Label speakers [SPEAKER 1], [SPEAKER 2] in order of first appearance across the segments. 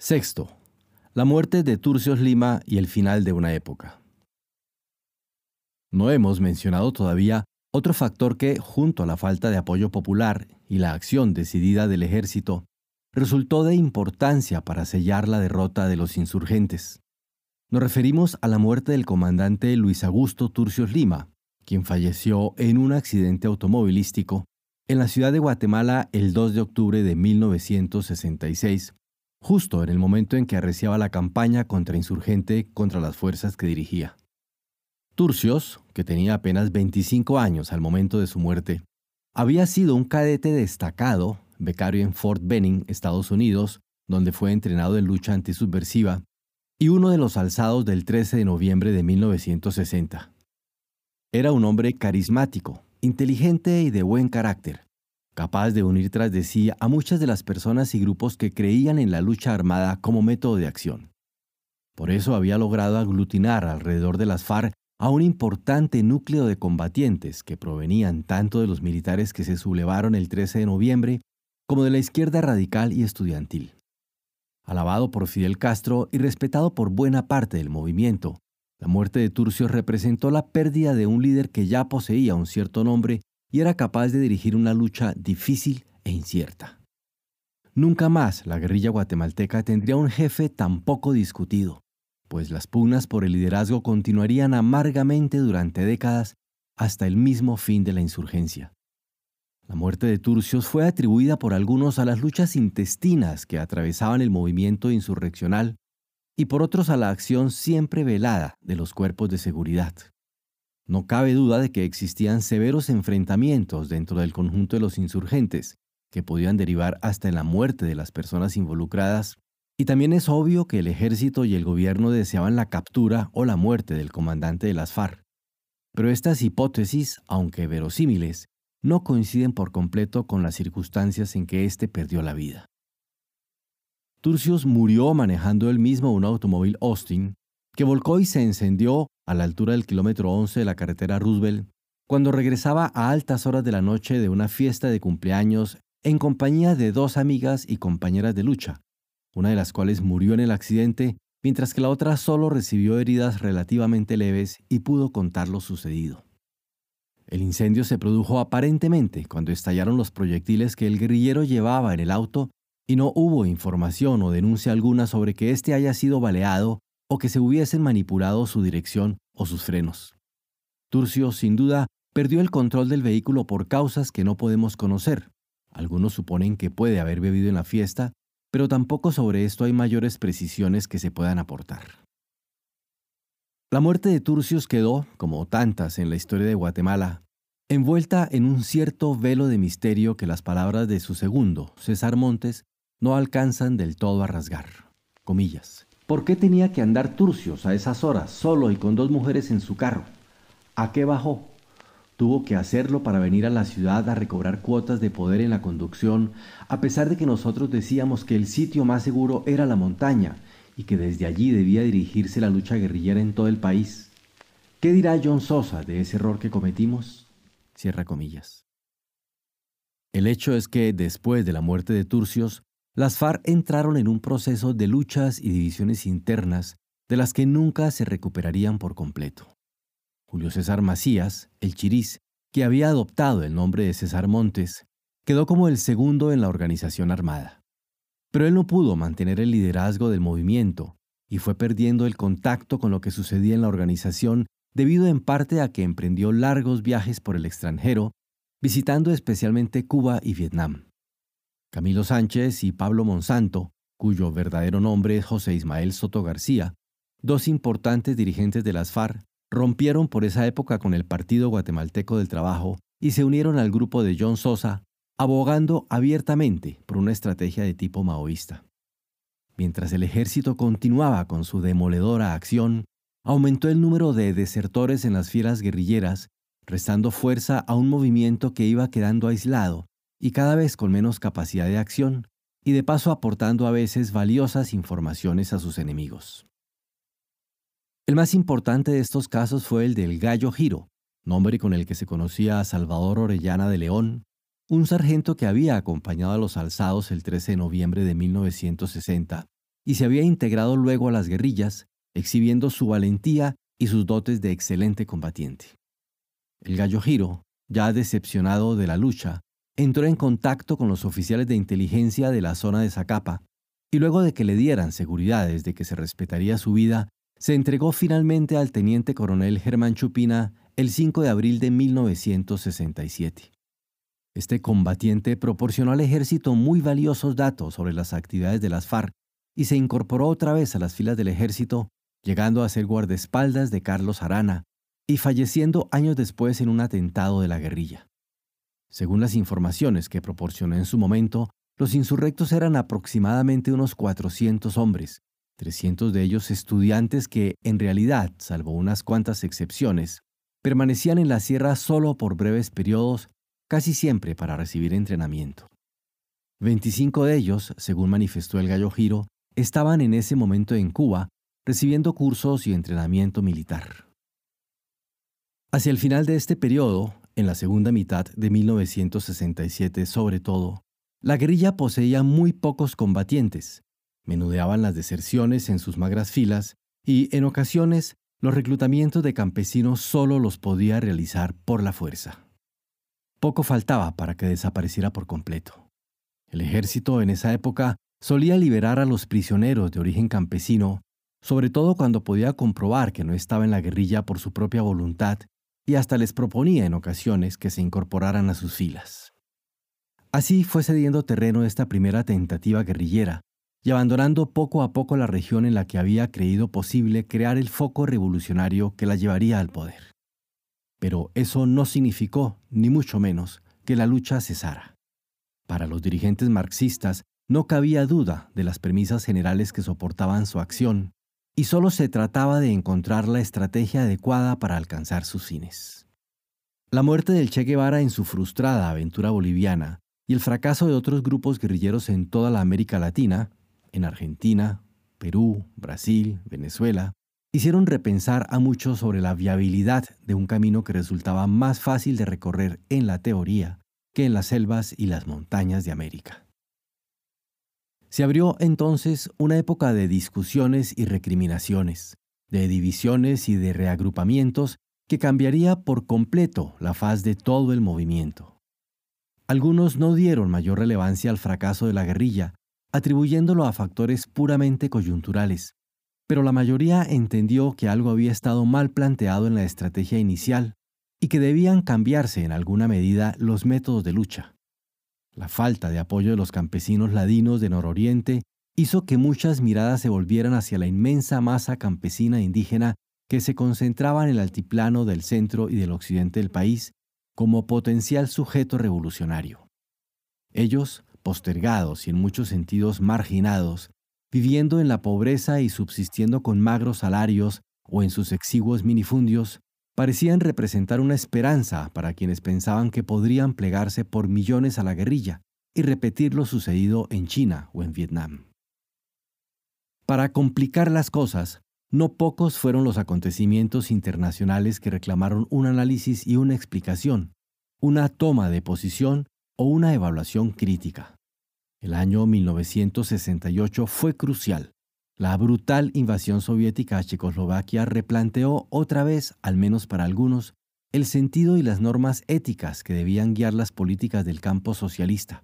[SPEAKER 1] Sexto, la muerte de Turcios Lima y el final de una época. No hemos mencionado todavía otro factor que, junto a la falta de apoyo popular y la acción decidida del ejército, resultó de importancia para sellar la derrota de los insurgentes. Nos referimos a la muerte del comandante Luis Augusto Turcios Lima, quien falleció en un accidente automovilístico en la ciudad de Guatemala el 2 de octubre de 1966 justo en el momento en que arreciaba la campaña contrainsurgente contra las fuerzas que dirigía. Turcios, que tenía apenas 25 años al momento de su muerte, había sido un cadete destacado, becario en Fort Benning, Estados Unidos, donde fue entrenado en lucha antisubversiva, y uno de los alzados del 13 de noviembre de 1960. Era un hombre carismático, inteligente y de buen carácter, capaz de unir tras de sí a muchas de las personas y grupos que creían en la lucha armada como método de acción. Por eso había logrado aglutinar alrededor de las FARC a un importante núcleo de combatientes que provenían tanto de los militares que se sublevaron el 13 de noviembre como de la izquierda radical y estudiantil. Alabado por Fidel Castro y respetado por buena parte del movimiento, la muerte de Turcio representó la pérdida de un líder que ya poseía un cierto nombre y era capaz de dirigir una lucha difícil e incierta. Nunca más la guerrilla guatemalteca tendría un jefe tan poco discutido, pues las pugnas por el liderazgo continuarían amargamente durante décadas hasta el mismo fin de la insurgencia. La muerte de Turcios fue atribuida por algunos a las luchas intestinas que atravesaban el movimiento insurreccional y por otros a la acción siempre velada de los cuerpos de seguridad. No cabe duda de que existían severos enfrentamientos dentro del conjunto de los insurgentes, que podían derivar hasta en la muerte de las personas involucradas, y también es obvio que el ejército y el gobierno deseaban la captura o la muerte del comandante de las FARC. Pero estas hipótesis, aunque verosímiles, no coinciden por completo con las circunstancias en que éste perdió la vida. Turcios murió manejando él mismo un automóvil Austin que volcó y se encendió a la altura del kilómetro 11 de la carretera Roosevelt, cuando regresaba a altas horas de la noche de una fiesta de cumpleaños en compañía de dos amigas y compañeras de lucha, una de las cuales murió en el accidente, mientras que la otra solo recibió heridas relativamente leves y pudo contar lo sucedido. El incendio se produjo aparentemente cuando estallaron los proyectiles que el guerrillero llevaba en el auto y no hubo información o denuncia alguna sobre que éste haya sido baleado o que se hubiesen manipulado su dirección o sus frenos. Turcio, sin duda, perdió el control del vehículo por causas que no podemos conocer. Algunos suponen que puede haber bebido en la fiesta, pero tampoco sobre esto hay mayores precisiones que se puedan aportar. La muerte de Turcios quedó, como tantas en la historia de Guatemala, envuelta en un cierto velo de misterio que las palabras de su segundo, César Montes, no alcanzan del todo a rasgar. Comillas. ¿Por qué tenía que andar Turcios a esas horas, solo y con dos mujeres en su carro? ¿A qué bajó? Tuvo que hacerlo para venir a la ciudad a recobrar cuotas de poder en la conducción, a pesar de que nosotros decíamos que el sitio más seguro era la montaña y que desde allí debía dirigirse la lucha guerrillera en todo el país. ¿Qué dirá John Sosa de ese error que cometimos? Comillas. El hecho es que, después de la muerte de Turcios, las FARC entraron en un proceso de luchas y divisiones internas de las que nunca se recuperarían por completo. Julio César Macías, el chiriz, que había adoptado el nombre de César Montes, quedó como el segundo en la organización armada. Pero él no pudo mantener el liderazgo del movimiento y fue perdiendo el contacto con lo que sucedía en la organización debido en parte a que emprendió largos viajes por el extranjero, visitando especialmente Cuba y Vietnam. Camilo Sánchez y Pablo Monsanto, cuyo verdadero nombre es José Ismael Soto García, dos importantes dirigentes de las FARC, rompieron por esa época con el Partido Guatemalteco del Trabajo y se unieron al grupo de John Sosa, abogando abiertamente por una estrategia de tipo maoísta. Mientras el ejército continuaba con su demoledora acción, aumentó el número de desertores en las filas guerrilleras, restando fuerza a un movimiento que iba quedando aislado y cada vez con menos capacidad de acción, y de paso aportando a veces valiosas informaciones a sus enemigos. El más importante de estos casos fue el del Gallo Giro, nombre con el que se conocía a Salvador Orellana de León, un sargento que había acompañado a los alzados el 13 de noviembre de 1960 y se había integrado luego a las guerrillas, exhibiendo su valentía y sus dotes de excelente combatiente. El gallo Giro, ya decepcionado de la lucha, entró en contacto con los oficiales de inteligencia de la zona de Zacapa y luego de que le dieran seguridades de que se respetaría su vida, se entregó finalmente al teniente coronel Germán Chupina el 5 de abril de 1967. Este combatiente proporcionó al ejército muy valiosos datos sobre las actividades de las FARC y se incorporó otra vez a las filas del ejército, llegando a ser guardaespaldas de Carlos Arana y falleciendo años después en un atentado de la guerrilla. Según las informaciones que proporcionó en su momento, los insurrectos eran aproximadamente unos 400 hombres, 300 de ellos estudiantes que, en realidad, salvo unas cuantas excepciones, permanecían en la sierra solo por breves periodos casi siempre para recibir entrenamiento. 25 de ellos, según manifestó el Gallo Giro, estaban en ese momento en Cuba recibiendo cursos y entrenamiento militar. Hacia el final de este periodo, en la segunda mitad de 1967 sobre todo, la guerrilla poseía muy pocos combatientes, menudeaban las deserciones en sus magras filas y, en ocasiones, los reclutamientos de campesinos solo los podía realizar por la fuerza. Poco faltaba para que desapareciera por completo. El ejército en esa época solía liberar a los prisioneros de origen campesino, sobre todo cuando podía comprobar que no estaba en la guerrilla por su propia voluntad y hasta les proponía en ocasiones que se incorporaran a sus filas. Así fue cediendo terreno esta primera tentativa guerrillera y abandonando poco a poco la región en la que había creído posible crear el foco revolucionario que la llevaría al poder. Pero eso no significó, ni mucho menos, que la lucha cesara. Para los dirigentes marxistas no cabía duda de las premisas generales que soportaban su acción, y solo se trataba de encontrar la estrategia adecuada para alcanzar sus fines. La muerte del Che Guevara en su frustrada aventura boliviana y el fracaso de otros grupos guerrilleros en toda la América Latina, en Argentina, Perú, Brasil, Venezuela, hicieron repensar a muchos sobre la viabilidad de un camino que resultaba más fácil de recorrer en la teoría que en las selvas y las montañas de América. Se abrió entonces una época de discusiones y recriminaciones, de divisiones y de reagrupamientos que cambiaría por completo la faz de todo el movimiento. Algunos no dieron mayor relevancia al fracaso de la guerrilla, atribuyéndolo a factores puramente coyunturales, pero la mayoría entendió que algo había estado mal planteado en la estrategia inicial y que debían cambiarse en alguna medida los métodos de lucha. La falta de apoyo de los campesinos ladinos de Nororiente hizo que muchas miradas se volvieran hacia la inmensa masa campesina e indígena que se concentraba en el altiplano del centro y del occidente del país como potencial sujeto revolucionario. Ellos, postergados y en muchos sentidos marginados, viviendo en la pobreza y subsistiendo con magros salarios o en sus exiguos minifundios, parecían representar una esperanza para quienes pensaban que podrían plegarse por millones a la guerrilla y repetir lo sucedido en China o en Vietnam. Para complicar las cosas, no pocos fueron los acontecimientos internacionales que reclamaron un análisis y una explicación, una toma de posición o una evaluación crítica. El año 1968 fue crucial. La brutal invasión soviética a Checoslovaquia replanteó otra vez, al menos para algunos, el sentido y las normas éticas que debían guiar las políticas del campo socialista.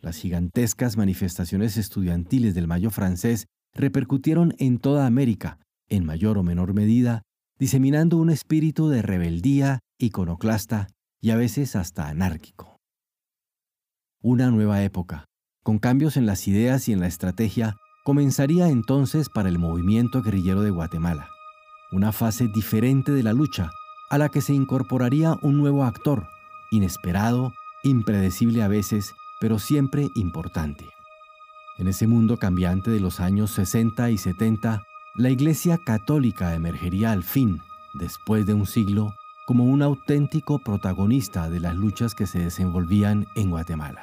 [SPEAKER 1] Las gigantescas manifestaciones estudiantiles del Mayo francés repercutieron en toda América, en mayor o menor medida, diseminando un espíritu de rebeldía iconoclasta y a veces hasta anárquico. Una nueva época, con cambios en las ideas y en la estrategia, comenzaría entonces para el movimiento guerrillero de Guatemala, una fase diferente de la lucha, a la que se incorporaría un nuevo actor, inesperado, impredecible a veces, pero siempre importante. En ese mundo cambiante de los años 60 y 70, la Iglesia Católica emergería al fin, después de un siglo, como un auténtico protagonista de las luchas que se desenvolvían en Guatemala.